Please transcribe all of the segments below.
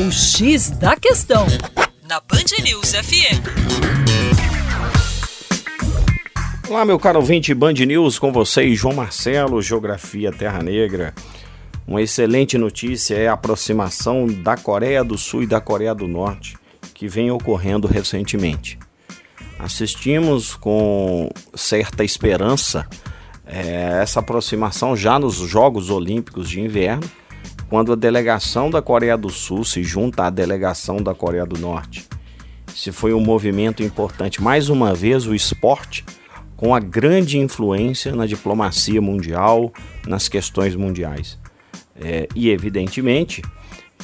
O X da Questão, na Band News FM. Olá, meu caro ouvinte Band News, com vocês, João Marcelo, Geografia Terra Negra. Uma excelente notícia é a aproximação da Coreia do Sul e da Coreia do Norte, que vem ocorrendo recentemente. Assistimos com certa esperança é, essa aproximação já nos Jogos Olímpicos de Inverno, quando a delegação da Coreia do Sul se junta à delegação da Coreia do Norte. Se foi um movimento importante, mais uma vez, o esporte com a grande influência na diplomacia mundial, nas questões mundiais. É, e, evidentemente,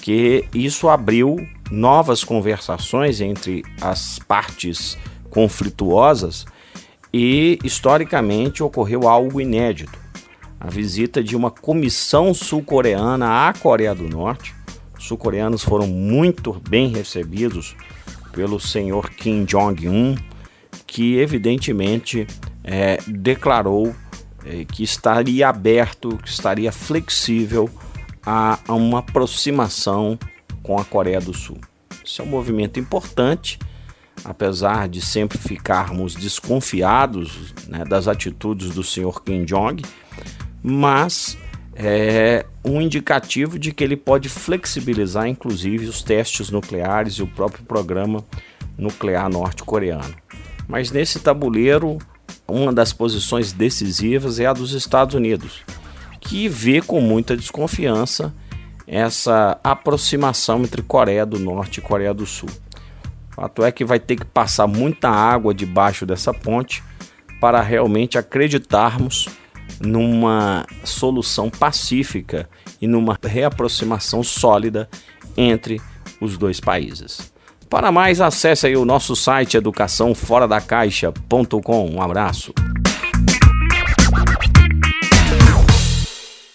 que isso abriu novas conversações entre as partes conflituosas e, historicamente, ocorreu algo inédito a visita de uma comissão sul-coreana à Coreia do Norte. Os sul-coreanos foram muito bem recebidos pelo senhor Kim Jong-un, que evidentemente é, declarou é, que estaria aberto, que estaria flexível a, a uma aproximação com a Coreia do Sul. Isso é um movimento importante, apesar de sempre ficarmos desconfiados né, das atitudes do senhor Kim Jong, mas é um indicativo de que ele pode flexibilizar, inclusive, os testes nucleares e o próprio programa nuclear norte-coreano. Mas nesse tabuleiro, uma das posições decisivas é a dos Estados Unidos, que vê com muita desconfiança essa aproximação entre Coreia do Norte e Coreia do Sul. O fato é que vai ter que passar muita água debaixo dessa ponte para realmente acreditarmos numa solução pacífica e numa reaproximação sólida entre os dois países. Para mais, acesse aí o nosso site educaçãoforadacaixa.com. Um abraço.